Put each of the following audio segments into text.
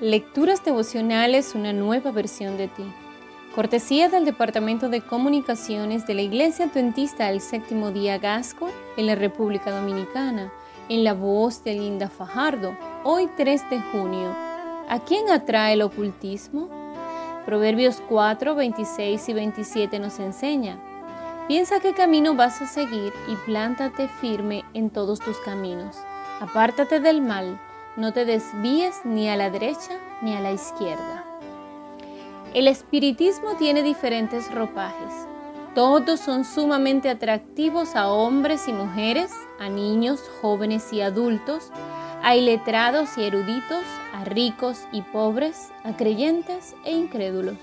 Lecturas devocionales, una nueva versión de ti. Cortesía del Departamento de Comunicaciones de la Iglesia Adventista del Séptimo Día Gasco en la República Dominicana, en la voz de Linda Fajardo, hoy 3 de junio. ¿A quién atrae el ocultismo? Proverbios 4, 26 y 27 nos enseña. Piensa qué camino vas a seguir y plántate firme en todos tus caminos. Apártate del mal no te desvíes ni a la derecha ni a la izquierda. El espiritismo tiene diferentes ropajes. Todos son sumamente atractivos a hombres y mujeres, a niños, jóvenes y adultos, a iletrados y eruditos, a ricos y pobres, a creyentes e incrédulos.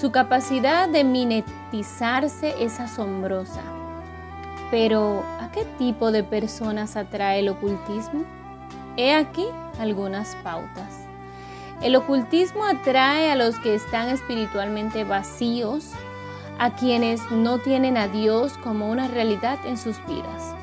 Su capacidad de minetizarse es asombrosa. Pero, ¿a qué tipo de personas atrae el ocultismo? He aquí algunas pautas. El ocultismo atrae a los que están espiritualmente vacíos, a quienes no tienen a Dios como una realidad en sus vidas.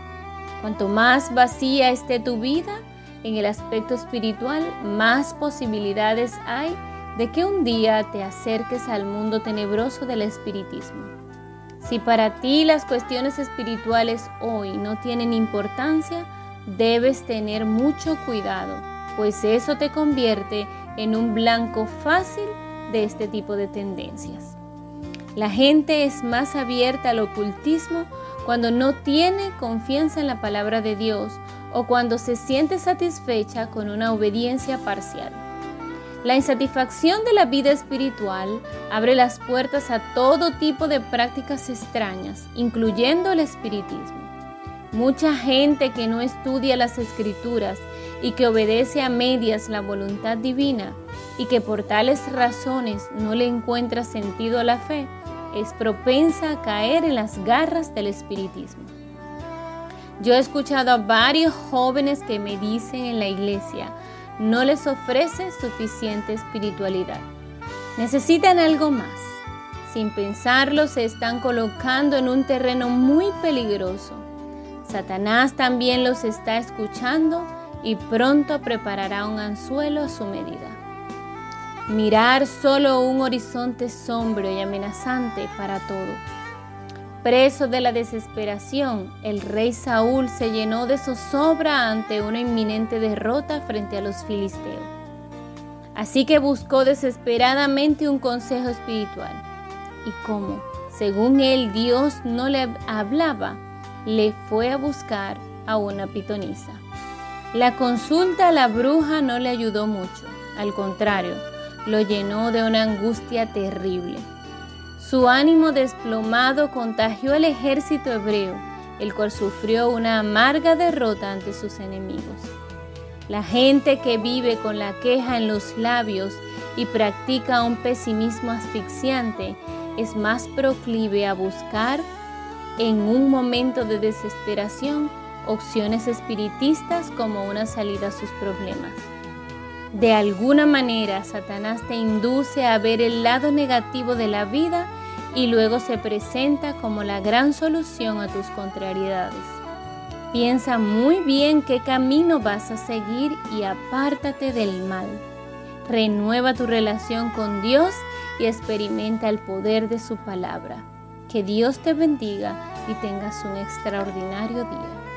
Cuanto más vacía esté tu vida en el aspecto espiritual, más posibilidades hay de que un día te acerques al mundo tenebroso del espiritismo. Si para ti las cuestiones espirituales hoy no tienen importancia, debes tener mucho cuidado, pues eso te convierte en un blanco fácil de este tipo de tendencias. La gente es más abierta al ocultismo cuando no tiene confianza en la palabra de Dios o cuando se siente satisfecha con una obediencia parcial. La insatisfacción de la vida espiritual abre las puertas a todo tipo de prácticas extrañas, incluyendo el espiritismo. Mucha gente que no estudia las escrituras y que obedece a medias la voluntad divina y que por tales razones no le encuentra sentido a la fe, es propensa a caer en las garras del espiritismo. Yo he escuchado a varios jóvenes que me dicen en la iglesia, no les ofrece suficiente espiritualidad. Necesitan algo más. Sin pensarlo, se están colocando en un terreno muy peligroso Satanás también los está escuchando y pronto preparará un anzuelo a su medida. Mirar solo un horizonte sombrío y amenazante para todo. Preso de la desesperación, el rey Saúl se llenó de zozobra ante una inminente derrota frente a los filisteos. Así que buscó desesperadamente un consejo espiritual. Y como, según él, Dios no le hablaba, le fue a buscar a una pitonisa. La consulta a la bruja no le ayudó mucho, al contrario, lo llenó de una angustia terrible. Su ánimo desplomado contagió al ejército hebreo, el cual sufrió una amarga derrota ante sus enemigos. La gente que vive con la queja en los labios y practica un pesimismo asfixiante es más proclive a buscar en un momento de desesperación opciones espiritistas como una salida a sus problemas. De alguna manera, Satanás te induce a ver el lado negativo de la vida y luego se presenta como la gran solución a tus contrariedades. Piensa muy bien qué camino vas a seguir y apártate del mal. Renueva tu relación con Dios y experimenta el poder de su palabra. Que Dios te bendiga y tengas un extraordinario día.